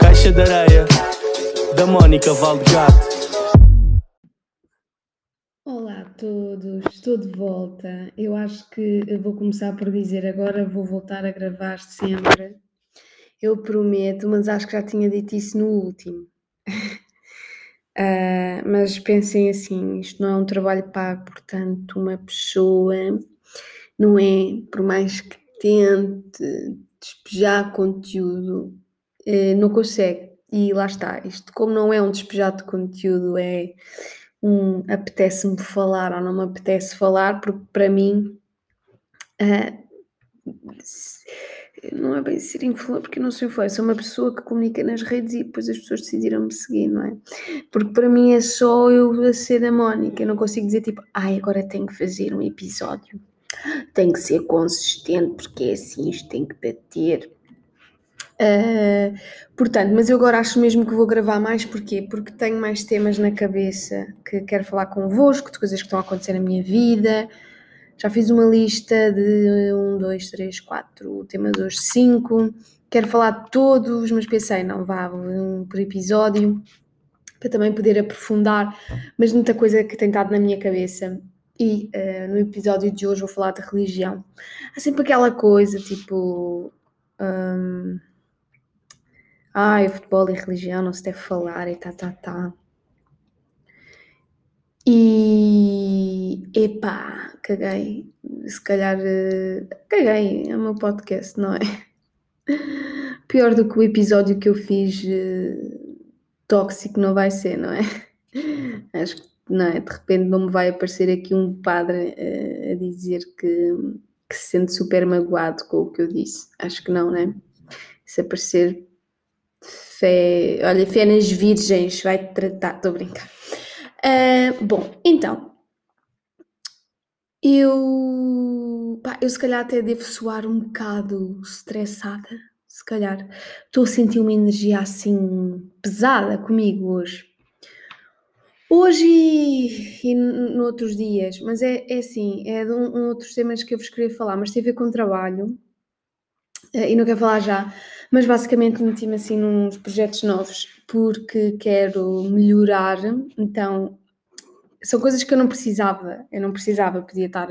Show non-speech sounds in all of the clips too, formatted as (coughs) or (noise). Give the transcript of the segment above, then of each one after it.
Caixa de areia da Mónica Valdegato. Olá a todos, estou de volta. Eu acho que eu vou começar por dizer agora, vou voltar a gravar sempre. Eu prometo, mas acho que já tinha dito isso no último. (laughs) Uh, mas pensem assim: isto não é um trabalho pago, portanto, uma pessoa não é, por mais que tente despejar conteúdo, uh, não consegue. E lá está, isto como não é um despejar de conteúdo, é um apetece-me falar ou não me apetece falar, porque para mim uh, não é bem ser influencer, porque não sou influencer, sou uma pessoa que comunica nas redes e depois as pessoas decidiram me seguir, não é? Porque para mim é só eu a ser a Mónica, eu não consigo dizer tipo, ai, agora tenho que fazer um episódio, tem que ser consistente, porque é assim, isto tem que bater. Uh, portanto, mas eu agora acho mesmo que vou gravar mais, porquê? Porque tenho mais temas na cabeça que quero falar convosco, de coisas que estão a acontecer na minha vida, já fiz uma lista de 1, 2, 3, 4, o tema de hoje 5. Quero falar de todos, mas pensei, não vá um por episódio, para também poder aprofundar, mas muita coisa que tem estado na minha cabeça. E uh, no episódio de hoje vou falar de religião. Há sempre aquela coisa tipo. Um, ai, futebol e religião não se deve falar e tá, tá, tá. E epá, caguei. Se calhar uh, caguei, é o meu podcast, não é? (laughs) Pior do que o episódio que eu fiz uh, tóxico não vai ser, não é? (laughs) Acho que não é? De repente não me vai aparecer aqui um padre uh, a dizer que, que se sente super magoado com o que eu disse. Acho que não, né? Se aparecer fé, olha, fé nas virgens, vai-te tratar, estou a brincar. Uh, bom, então, eu, pá, eu se calhar até devo soar um bocado estressada, se calhar. Estou a sentir uma energia assim pesada comigo hoje. Hoje e, noutros dias, mas é, é assim, é de um, um outros temas que eu vos queria falar, mas tem a ver com trabalho uh, e não quero falar já, mas basicamente meti-me assim nos projetos novos porque quero melhorar, então são coisas que eu não precisava, eu não precisava, podia estar,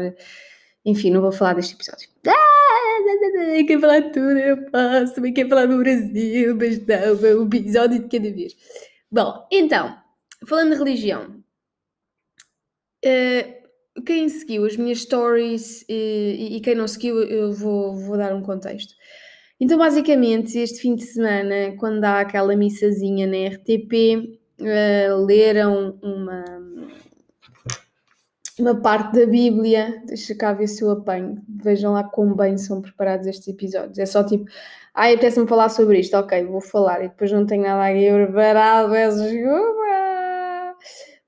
enfim, não vou falar deste episódio. Ah, quer falar tudo, eu posso, também quer falar do Brasil, mas não, é um episódio de cada vez. Bom, então, falando de religião, uh, quem seguiu as minhas stories e, e, quem não seguiu, eu vou, vou dar um contexto. Então, basicamente, este fim de semana, quando há aquela missazinha na RTP, uh, eh, leram uma, uma parte da Bíblia. Deixa cá ver se eu apanho. Vejam lá como bem são preparados estes episódios. É só tipo, ai, apetece-me falar sobre isto. Ok, vou falar. E depois não tenho nada aqui preparado.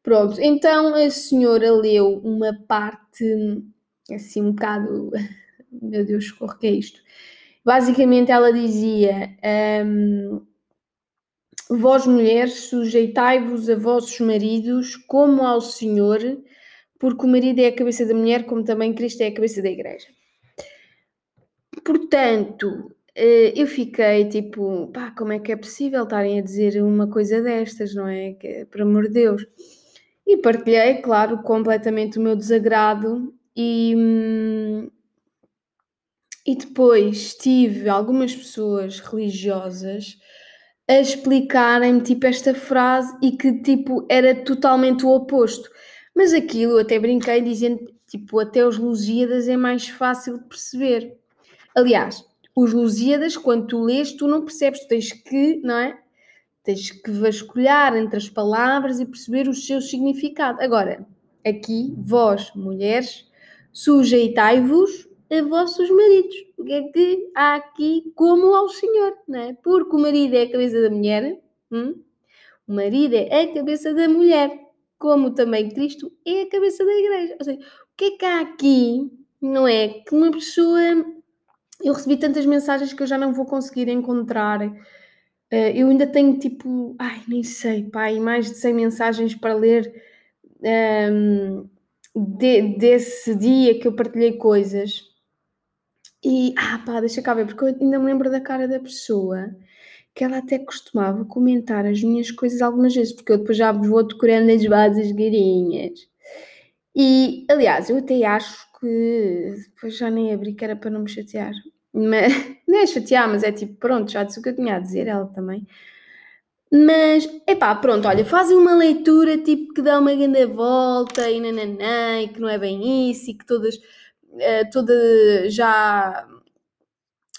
Pronto, então a senhora leu uma parte assim um bocado. (laughs) Meu Deus, o que é isto? Basicamente ela dizia: um, Vós mulheres, sujeitai-vos a vossos maridos como ao Senhor porque o marido é a cabeça da mulher, como também Cristo é a cabeça da igreja. Portanto, eh, eu fiquei tipo, pá, como é que é possível estarem a dizer uma coisa destas, não é? Que, por amor de Deus. E partilhei, claro, completamente o meu desagrado e, hum, e depois tive algumas pessoas religiosas a explicarem-me tipo esta frase e que tipo era totalmente o oposto. Mas aquilo, até brinquei dizendo, tipo, até os Lusíadas é mais fácil de perceber. Aliás, os Lusíadas, quando tu lês, tu não percebes, tu tens que, não é? Tens que vasculhar entre as palavras e perceber o seu significado. Agora, aqui, vós, mulheres, sujeitai-vos a vossos maridos. O que é que há aqui como ao Senhor, não é? Porque o marido é a cabeça da mulher, hum? o marido é a cabeça da mulher como também Cristo é a cabeça da igreja. Ou seja, o que é que há aqui, não é? Que uma pessoa. Eu recebi tantas mensagens que eu já não vou conseguir encontrar. Uh, eu ainda tenho tipo, ai, nem sei, pai, mais de 100 mensagens para ler. Um, de, desse dia que eu partilhei coisas. E, ah pá, deixa cá ver, porque eu ainda me lembro da cara da pessoa que ela até costumava comentar as minhas coisas algumas vezes, porque eu depois já vou decorando as bases garinhas. E, aliás, eu até acho que depois já nem abri que era para não me chatear. Mas, (laughs) não é chatear, mas é tipo, pronto, já disse o que eu tinha a dizer, ela também. Mas, epá, pronto, olha, fazem uma leitura tipo que dá uma grande volta e nananã, e que não é bem isso, e que todas, uh, toda já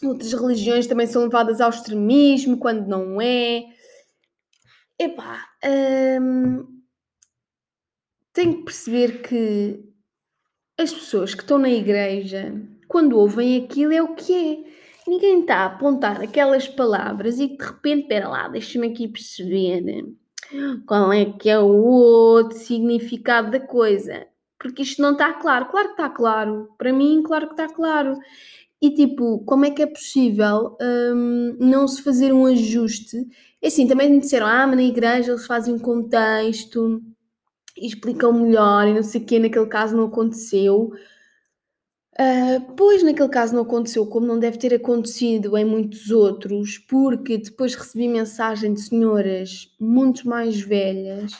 outras religiões também são levadas ao extremismo quando não é. Epá, hum, tenho que perceber que as pessoas que estão na igreja, quando ouvem aquilo, é o que é. Ninguém está a apontar aquelas palavras e de repente, espera lá, deixa-me aqui perceber qual é que é o outro significado da coisa. Porque isto não está claro. Claro que está claro. Para mim, claro que está claro. E tipo, como é que é possível hum, não se fazer um ajuste? É assim, também me disseram, ah, mas na igreja eles fazem um contexto e explicam melhor e não sei o quê, naquele caso não aconteceu. Uh, pois naquele caso não aconteceu, como não deve ter acontecido em muitos outros, porque depois recebi mensagem de senhoras muito mais velhas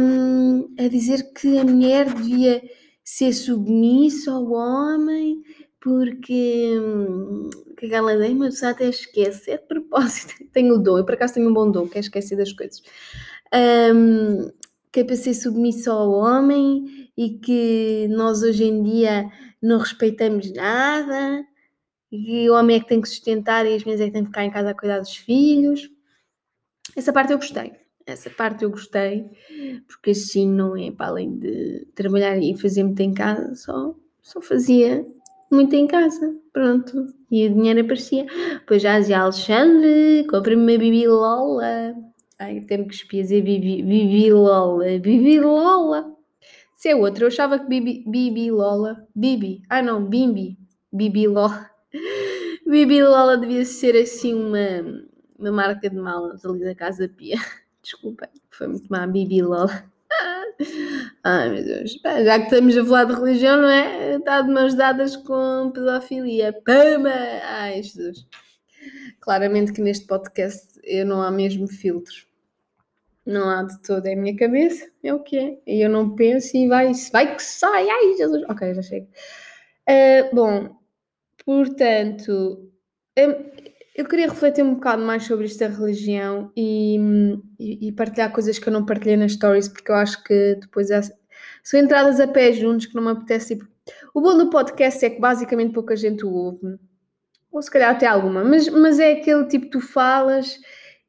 um, a dizer que a mulher devia ser submissa ao homem porque que aquela ideia uma pessoa até esquece, é de propósito, (laughs) tenho o dom, eu por acaso tenho um bom dom, que é esquecer das coisas. Um, que é para ser submissa ao homem e que nós hoje em dia não respeitamos nada, e o homem é que tem que sustentar e as mulheres é que têm que ficar em casa a cuidar dos filhos. Essa parte eu gostei. Essa parte eu gostei, porque assim não é para além de trabalhar e fazer muito em casa, só, só fazia muito em casa, pronto. E o dinheiro aparecia. Pois já dizia Alexandre, compre-me uma bibilola. Ai, tempo que espia dizer bibi, bibilola, bibilola. Se é outra, eu achava que bibi, bibilola, bibi, ah não, bimbi, bibilola. (laughs) Bibilola devia ser assim uma, uma marca de malas ali da Casa Pia. (laughs) Desculpem, foi muito má, bibilola. Ai meu Deus, já que estamos a falar de religião, não é? Está de mãos dadas com pedofilia. Pama! Ai Jesus. Claramente que neste podcast eu não há mesmo filtros. Não há de todo, é a minha cabeça, é o que é. E eu não penso e vai, vai que sai, ai Jesus. Ok, já chego. Uh, bom, portanto, eu queria refletir um bocado mais sobre esta religião e, e, e, partilhar coisas que eu não partilhei nas stories, porque eu acho que depois é, são entradas a pé juntos que não me apetece. Tipo, o bom do podcast é que basicamente pouca gente o ouve, ou se calhar até alguma, mas, mas é aquele tipo tu falas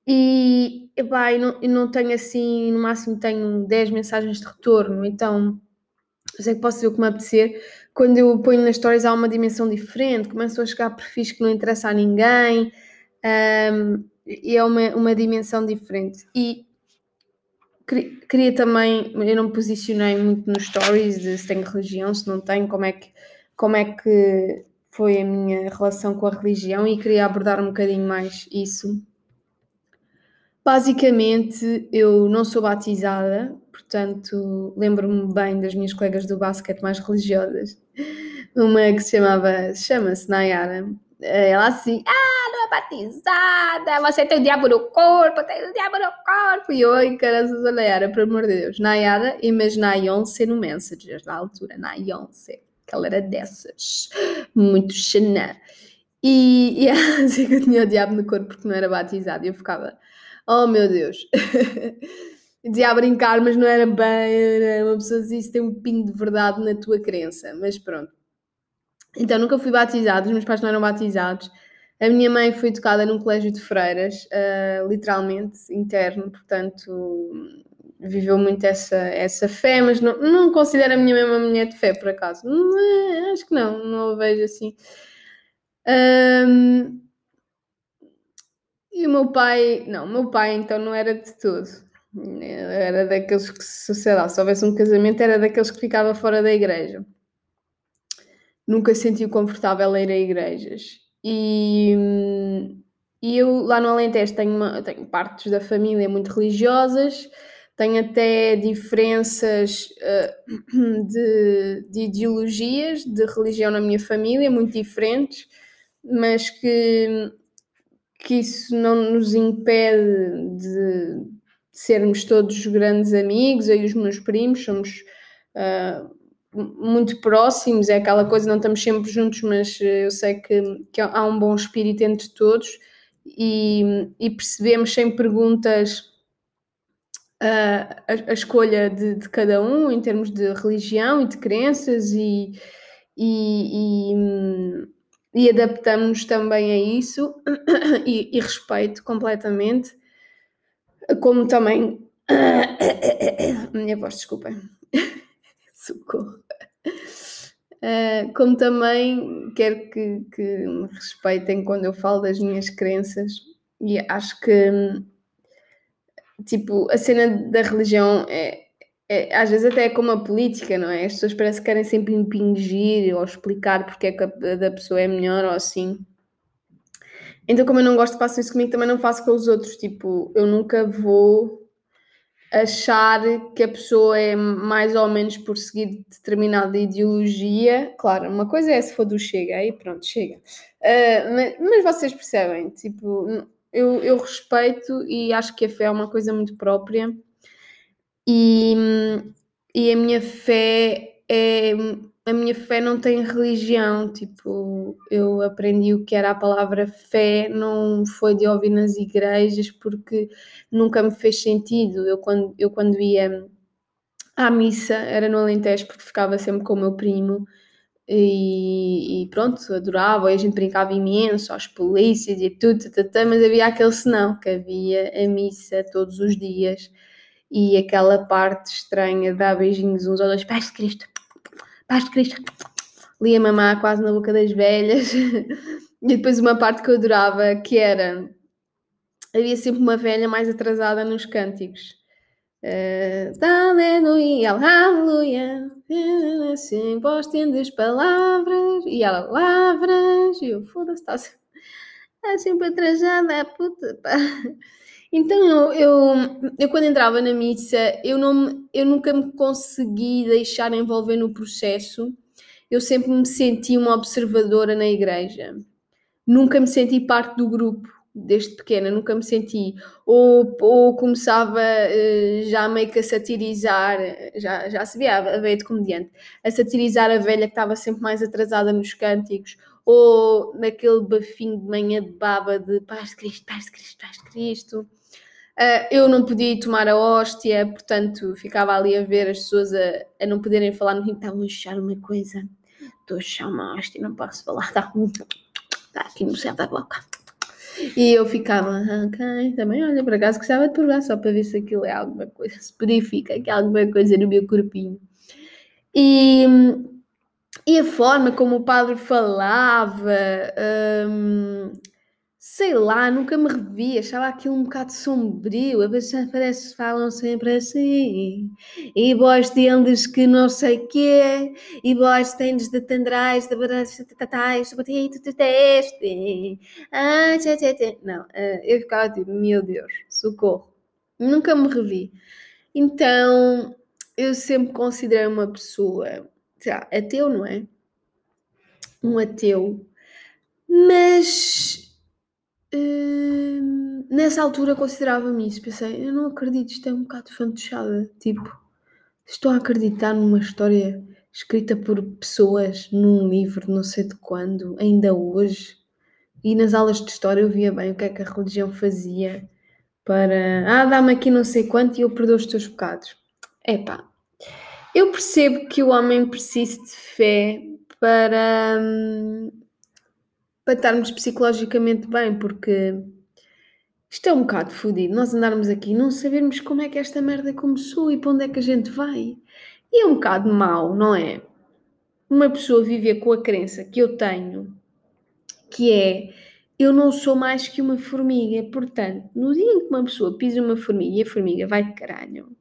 e, epá, e, não, não tenho assim, no máximo tenho 10 mensagens de retorno, então eu sei que posso ver o que me apetecer. Quando eu ponho nas stories há uma dimensão diferente, começam a chegar perfis que não interessa a ninguém um, e é uma, uma dimensão diferente. E queria também, eu não me posicionei muito nos stories de se tenho religião, se não tenho, como é que, como é que foi a minha relação com a religião e queria abordar um bocadinho mais isso. Basicamente, eu não sou batizada, portanto, lembro-me bem das minhas colegas do basquete mais religiosas. Uma que se chamava, chama-se Nayara. Ela assim, ah, não é batizada, você tem o diabo no corpo, tem o diabo no corpo. E eu, ai, caras, Nayara, pelo amor de Deus. Nayara, imagina a ser no Messenger na altura, Nayonce, que ela era dessas, muito xanã. E, e ela (laughs) dizia que eu tinha o diabo no corpo porque não era batizada. E eu ficava, Oh meu Deus! (laughs) Dizia a brincar, mas não era bem. Era uma pessoa dizia isso tem um pingo de verdade na tua crença, mas pronto. Então nunca fui batizada, os meus pais não eram batizados. A minha mãe foi educada num colégio de freiras, uh, literalmente, interno, portanto viveu muito essa, essa fé, mas não, não considero a minha mãe uma mulher de fé, por acaso. Acho que não, não a vejo assim. Um, e o meu pai, não, o meu pai então não era de tudo. Era daqueles que, sei lá, se houvesse um casamento, era daqueles que ficava fora da igreja. Nunca se sentiu confortável a ir a igrejas. E, e eu lá no Alentejo tenho, uma, tenho partes da família muito religiosas, tem até diferenças uh, de, de, ideologias, de religião na minha família, muito diferentes, mas que, que isso não nos impede de sermos todos grandes amigos. Eu e os meus primos somos uh, muito próximos, é aquela coisa, não estamos sempre juntos, mas eu sei que, que há um bom espírito entre todos e, e percebemos sem perguntas a, a, escolha de, de, cada um em termos de religião e de crenças e, e, e, e adaptamos também a isso (coughs) e, e respeito completamente, como também (coughs) minha voz, desculpem, (laughs) socorro. Uh, como também quero que, que me respeitem quando eu falo das minhas crenças e acho que tipo, a cena da religião é, é, às vezes até é como a política, não é? As pessoas parece que querem sempre impingir ou explicar porque é que a da pessoa é melhor ou assim. Então, como eu não gosto que façam isso comigo, também não faço com os outros. Tipo, eu nunca vou achar que a pessoa é mais ou menos por seguir determinada ideologia. Claro, uma coisa é se for do chega, aí pronto, chega. Uh, mas, mas, vocês percebem, tipo, eu, eu respeito e acho que a fé é uma coisa muito própria e, e a minha fé é a minha fé não tem religião, tipo, eu aprendi o que era a palavra fé, não foi de ouvir nas igrejas porque nunca me fez sentido. Eu quando, eu quando ia à missa era no Alentejo porque ficava sempre com o meu primo e, e, pronto, adorava, e a gente brincava imenso, aos polícias e tudo, tata, mas havia aquele senão, que havia a missa todos os dias e aquela parte estranha de dar beijinhos uns aos dois, paz de Cristo, paz de Cristo, lia mamá quase na boca das velhas, (laughs) e depois uma parte que eu adorava, que era, havia sempre uma velha mais atrasada nos cânticos, Uh, aleluia, aleluia, assim vós tendes palavras, e ela, palavras, e eu, foda-se, está sempre atrasada, puta, pá. Então, eu, eu, eu, quando entrava na missa, eu, não, eu nunca me consegui deixar envolver no processo, eu sempre me senti uma observadora na igreja, nunca me senti parte do grupo, desde pequena, nunca me senti. Ou, ou começava uh, já meio que a satirizar, já, já se via a veia de comediante, a satirizar a velha que estava sempre mais atrasada nos cânticos, ou naquele bafinho de manhã de baba de paz de Cristo, paz de Cristo, paz de Cristo. Uh, eu não podia ir tomar a hóstia, portanto ficava ali a ver as pessoas a, a não poderem falar no rim, estavam a achar uma coisa. Estou a achar uma hóstia, não posso falar, está, está aqui no céu da boca. E eu ficava, ok, também olha, por acaso gostava de provar só para ver se aquilo é alguma coisa, se purifica, que é alguma coisa no meu corpinho. E, e a forma como o padre falava, hum, sei lá, nunca me revi, achava aquilo um bocado sombrio, a vezes parece que falam sempre assim, e vós tendes que não sei quê, e vós tendes de tendrais, de batatais, de de teste, ah, não, ah, eu ficava tipo, meu Deus, socorro, nunca me revi. Então, eu sempre considerei uma pessoa, sei lá, ateu, não é? Um ateu, mas Hum, nessa altura considerava-me isso. Pensei, eu não acredito, isto é um bocado fantochada. Tipo, estou a acreditar numa história escrita por pessoas num livro, não sei de quando, ainda hoje. E nas aulas de história eu via bem o que é que a religião fazia para. Ah, dá-me aqui não sei quanto e eu perdoo os teus pecados. Epá, eu percebo que o homem precisa de fé para. Hum, para estarmos psicologicamente bem, porque isto é um bocado fodido. Nós andarmos aqui não sabermos como é que esta merda começou e para onde é que a gente vai. E é um bocado mau, não é? Uma pessoa viver com a crença que eu tenho, que é eu não sou mais que uma formiga. Portanto, no dia em que uma pessoa pisa uma formiga e a formiga vai de caralho,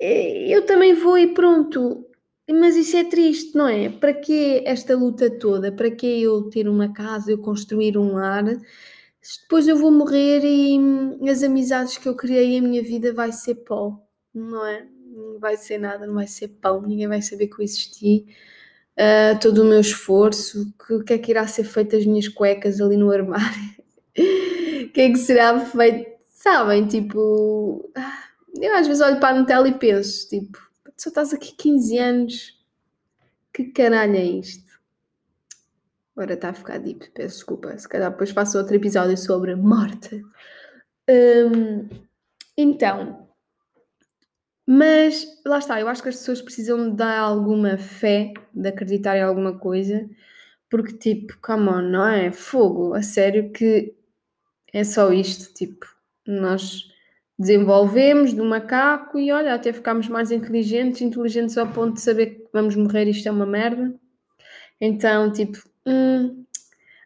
eh, eu também vou e pronto. Mas isso é triste, não é? Para que esta luta toda? Para que eu ter uma casa, eu construir um lar, depois eu vou morrer e as amizades que eu criei em minha vida vai ser pó, não é? Não vai ser nada, não vai ser pão, ninguém vai saber que eu existi. Uh, todo o meu esforço, que, o que é que irá ser feito as minhas cuecas ali no armário? (laughs) O que é que será feito? Sabem, tipo, ah, eu às vezes olho para a Nutella e penso, tipo, só estás aqui 15 anos, que caralho é isto? Agora está a ficar deep, peço desculpa. Se calhar depois faço outro episódio sobre morte. Um, então, mas lá está, eu acho que as pessoas precisam de dar alguma fé, de acreditar em alguma coisa, porque tipo, come on, não é? Fogo, a sério que é só isto, tipo, nós desenvolvemos do macaco e olha, até ficámos mais inteligentes, inteligentes ao ponto de saber que vamos morrer, isto é uma merda. Então, tipo, hum,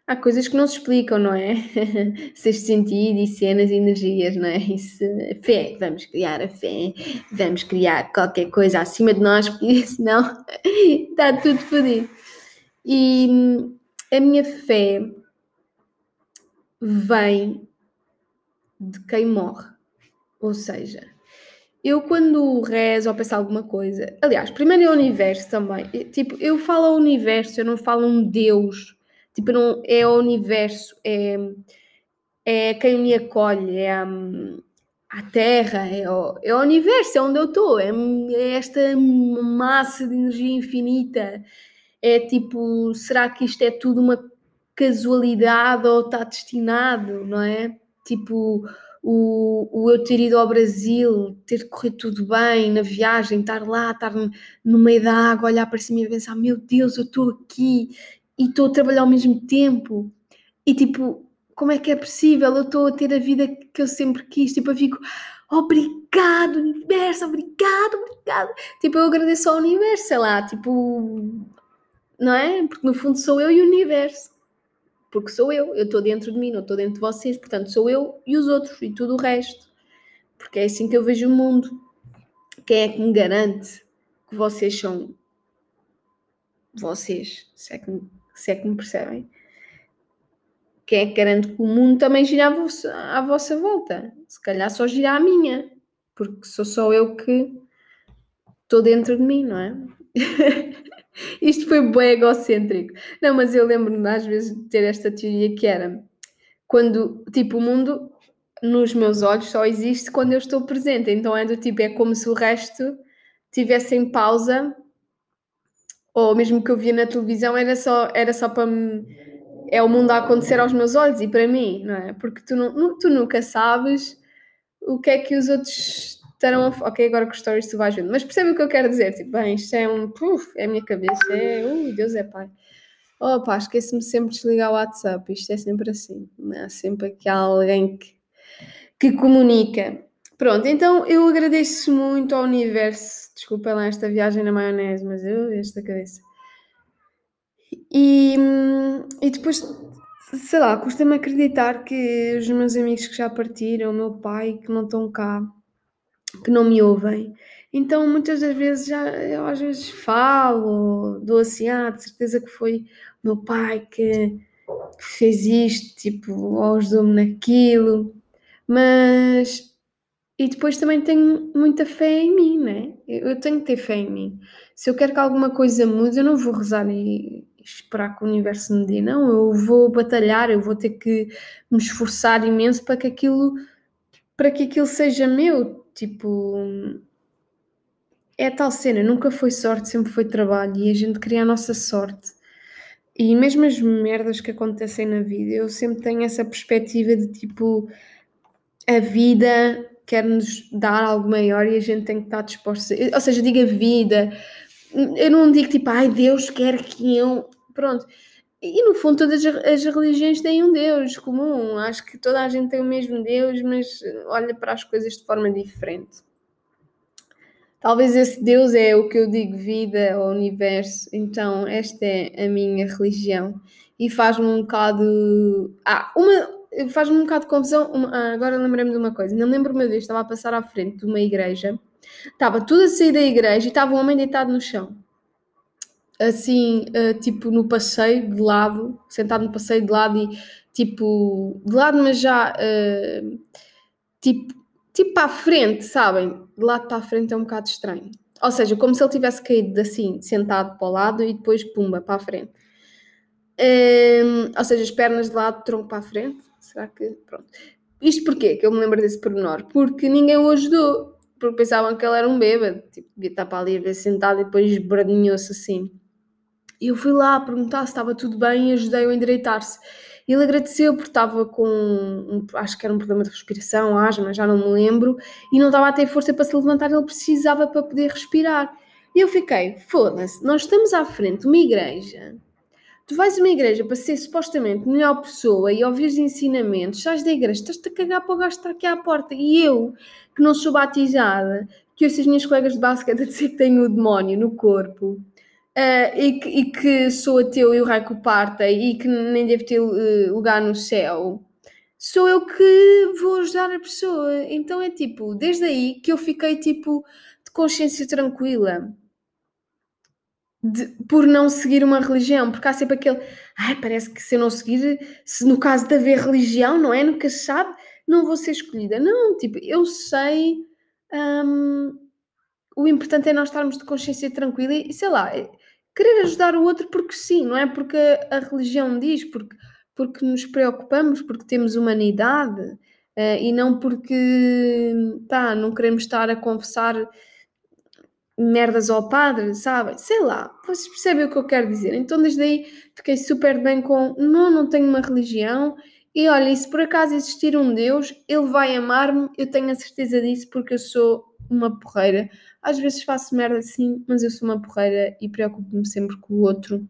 há coisas que não se explicam, não é? (laughs) Sexto sentido e cenas e energias, não é? Isso, fé, vamos criar a fé, vamos criar qualquer coisa acima de nós, porque (laughs) senão está tudo fodido. E hum, a minha fé vem de quem morre. Ou seja, eu quando rezo ou penso alguma coisa, aliás, primeiro é o universo também. Tipo, eu falo ao universo, eu não falo um Deus. Tipo, não, é o universo, é, é quem me acolhe, é a, a Terra, é o, é o universo, é onde eu estou, é, é esta massa de energia infinita. É tipo, será que isto é tudo uma casualidade ou está destinado, não é? Tipo, o, o eu ter ido ao Brasil, ter corrido tudo bem na viagem, estar lá, estar no meio da água, olhar para cima e pensar: meu Deus, eu estou aqui e estou a trabalhar ao mesmo tempo. E tipo, como é que é possível? Eu estou a ter a vida que eu sempre quis. Tipo, eu fico: obrigado, universo, obrigado, obrigado. Tipo, eu agradeço ao universo, sei lá, tipo, não é? Porque no fundo sou eu e o universo porque sou eu, eu estou dentro de mim, não estou dentro de vocês, portanto sou eu e os outros e tudo o resto. Porque é assim que eu vejo o mundo. Quem é que me garante que vocês são vocês, se é que, se é que me percebem? Quem é que garante que o mundo também gira à vossa, à volta? Se calhar só gira a minha, porque sou só eu que estou dentro de mim, não é? (laughs) Isto foi bem egocêntrico. Não, mas eu lembro-me às vezes de ter esta teoria que era quando, tipo, o mundo nos meus olhos só existe quando eu estou presente. Então é do tipo, é como se o resto tivesse em pausa, ou mesmo que eu via na televisão, era só, era só para me. É o mundo a acontecer aos meus olhos e para mim, não é? Porque tu, não, tu nunca sabes o que é que os outros estarão a... Ok, agora com stories tu vais vendo. Mas percebe o que eu quero dizer? Tipo, bem, isto é um... Puf, é a minha cabeça. É... Ui, Deus é pai. Oh esqueço-me sempre de desligar o WhatsApp. Isto é sempre assim. Há sempre aqui alguém que, que comunica. Pronto, então eu agradeço muito ao universo. Desculpa lá esta viagem na maionese, mas eu esta cabeça. E, e depois, sei lá, custa-me acreditar que os meus amigos que já partiram, o meu pai que não estão cá, que não me ouvem. Então, muitas das vezes, já, eu às vezes falo, dou assim, ah, de certeza que foi o meu pai que, que fez isto, tipo, ou ajudou-me naquilo, mas. E depois também tenho muita fé em mim, né? Eu tenho que ter fé em mim. Se eu quero que alguma coisa mude, eu não vou rezar e esperar que o universo me dê, não. Eu vou batalhar, eu vou ter que me esforçar imenso para que aquilo, para que aquilo seja meu Tipo, é tal cena, nunca foi sorte, sempre foi trabalho e a gente cria a nossa sorte. E mesmo as merdas que acontecem na vida, eu sempre tenho essa perspectiva de tipo, a vida quer-nos dar algo maior e a gente tem que estar disposto. Ou seja, digo a vida, eu não digo tipo, ai Deus quer que eu. Pronto. E no fundo, todas as religiões têm um Deus comum. Acho que toda a gente tem o mesmo Deus, mas olha para as coisas de forma diferente. Talvez esse Deus é o que eu digo vida ou universo. Então, esta é a minha religião. E faz-me um bocado. Ah, uma. Faz-me um bocado de confusão. Uma... Ah, agora lembrei-me de uma coisa. Não lembro uma vez, estava a passar à frente de uma igreja. Estava tudo a sair da igreja e estava um homem deitado no chão. Assim, uh, tipo no passeio de lado, sentado no passeio de lado e tipo de lado, mas já uh, tipo, tipo para a frente, sabem? De lado para a frente é um bocado estranho. Ou seja, como se ele tivesse caído assim, sentado para o lado e depois pumba para a frente. Um, ou seja, as pernas de lado, tronco para a frente. Será que. Pronto. Isto porquê que eu me lembro desse pormenor? Porque ninguém o ajudou. Porque pensavam que ele era um bêbado. Tipo, devia estar para ali a ver sentado e depois esbradinhou-se assim. Eu fui lá perguntar se estava tudo bem e ajudei-o a endireitar-se. Ele agradeceu porque estava com, um, acho que era um problema de respiração, asma, já não me lembro, e não estava a ter força para se levantar, ele precisava para poder respirar. E eu fiquei, foda-se, nós estamos à frente de uma igreja Tu vais a uma igreja para ser supostamente melhor pessoa e ouvir os ensinamentos, sais da igreja, estás-te a cagar para o gajo estar aqui à porta. E eu, que não sou batizada, que ouço as minhas colegas de basquete a dizer que tenho o demónio no corpo, uh, e, que, e, que, sou ateu e o raio que parta e que nem devo ter uh, lugar no céu, sou eu que vou ajudar a pessoa. Então é tipo, desde aí que eu fiquei tipo de consciência tranquila de, por não seguir uma religião, porque há sempre aquele, parece que se eu não seguir, se no caso de haver religião, não é? Nunca se sabe, não vou ser escolhida. Não, tipo, eu sei, hum, o importante é nós estarmos de consciência tranquila e, sei lá, querer ajudar o outro porque sim, não é porque a, religião diz, porque, porque nos preocupamos, porque temos humanidade uh, e não porque, tá, não queremos estar a confessar merdas ao padre, sabem? Sei lá, vocês percebem o que eu quero dizer. Então, desde aí, fiquei super bem com: não, não tenho uma religião. E olha, e se por acaso existir um Deus, ele vai amar-me, eu tenho a certeza disso, porque eu sou uma porreira. Às vezes faço merda assim, mas eu sou uma porreira e preocupo-me sempre com o outro.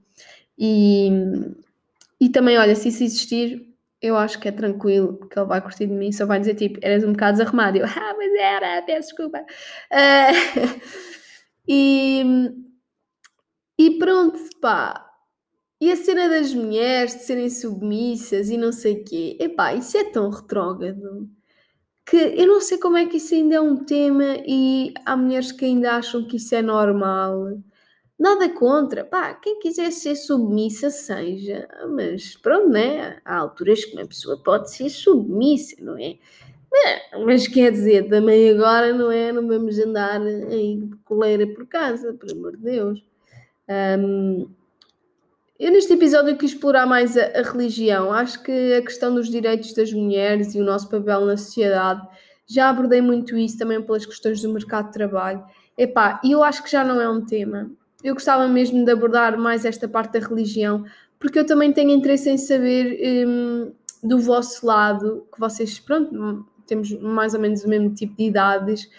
E, e também, olha, se isso existir, eu acho que é tranquilo, que ele vai curtir de mim, só vai dizer tipo, eras um bocado desarrumado. Eu, (laughs) ah, mas era, peço desculpa. Uh, (laughs) E, e pronto, pá. E a cena das mulheres de serem submissas e não sei o quê. Epá, isso é tão retrógrado que eu não sei como é que isso ainda é um tema e há mulheres que ainda acham que isso é normal. Nada contra, pá, quem quiser ser submissa, seja, mas pronto, né? Há alturas que uma pessoa pode ser submissa, não é? É, mas quer dizer, também agora não é? Não vamos andar aí de coleira por casa, por amor de Deus. Um, eu neste episódio quis explorar mais a, a, religião. Acho que a questão dos direitos das mulheres e o nosso papel na sociedade já abordei muito isso também pelas questões do mercado de trabalho. Epá, e eu acho que já não é um tema. Eu gostava mesmo de abordar mais esta parte da religião, porque eu também tenho interesse em saber um, do vosso lado, que vocês, pronto, temos mais ou menos o mesmo tipo de idades.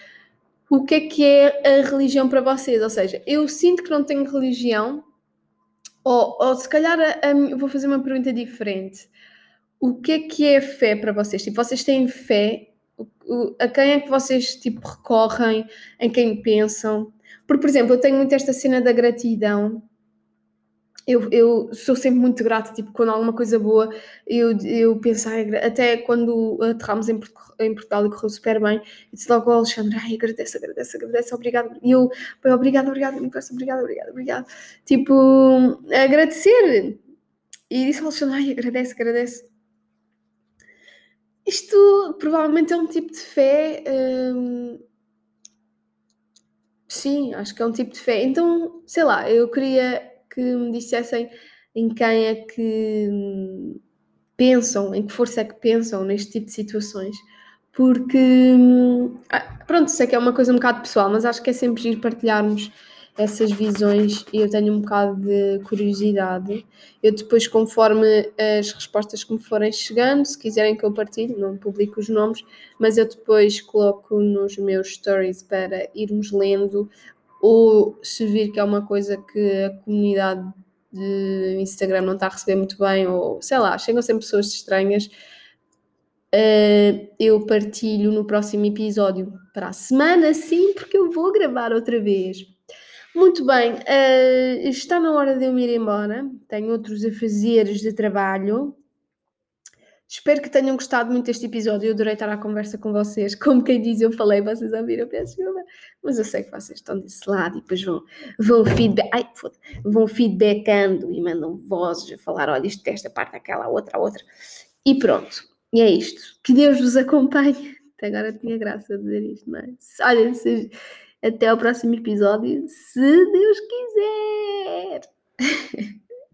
O que é que é a religião para vocês? Ou seja, eu sinto que não tenho religião, ou, ou se calhar a, vou fazer uma pergunta diferente. O que é que é fé para vocês? Tipo, vocês têm fé? A quem é que vocês tipo, recorrem? Em quem pensam? Porque, por exemplo, eu tenho muito esta cena da gratidão eu, eu sou sempre muito grata, tipo, quando há alguma coisa boa, eu, eu penso, até quando aterramos em, em Portugal e correu super bem, e disse logo ao Alexandre, ai, agradeço, agradeço, agradeço, obrigado, e eu, obrigado, obrigado, universo, obrigado, obrigado, obrigado, tipo, agradecer, e disse ao Alexandre, ai, agradece, agradece. Isto provavelmente é um tipo de fé, hum, sim, acho que é um tipo de fé, então, sei lá, eu queria que me dissessem em quem é que pensam, em que força é que pensam neste tipo de situações. Porque, ah, pronto, sei que é uma coisa um bocado pessoal, mas acho que é sempre giro partilharmos essas visões e eu tenho um bocado de curiosidade. Eu depois, conforme as respostas que me forem chegando, se quiserem que eu partilhe, não publico os nomes, mas eu depois coloco nos meus stories para irmos lendo ou se vir que é uma coisa que a comunidade de Instagram não está a receber muito bem, ou sei lá, chegam sempre pessoas estranhas, uh, eu partilho no próximo episódio para a semana, sim, porque eu vou gravar outra vez. Muito bem, uh, está na hora de eu me ir embora, tenho outros afazeres de trabalho. Espero que tenham gostado muito deste episódio. Eu adorei estar à conversa com vocês. (laughs) Como quem diz, eu falei, vocês ouviram, peço desculpa. Mas eu sei que vocês estão desse lado e depois vão, vão, feedback, ai, vão feedbackando e mandam vozes a falar: olha, isto desta parte, aquela, outra, a outra. E pronto. E é isto. Que Deus vos acompanhe. Até agora tinha graça dizer isto, é? Olha, até ao próximo episódio, se Deus quiser. (laughs)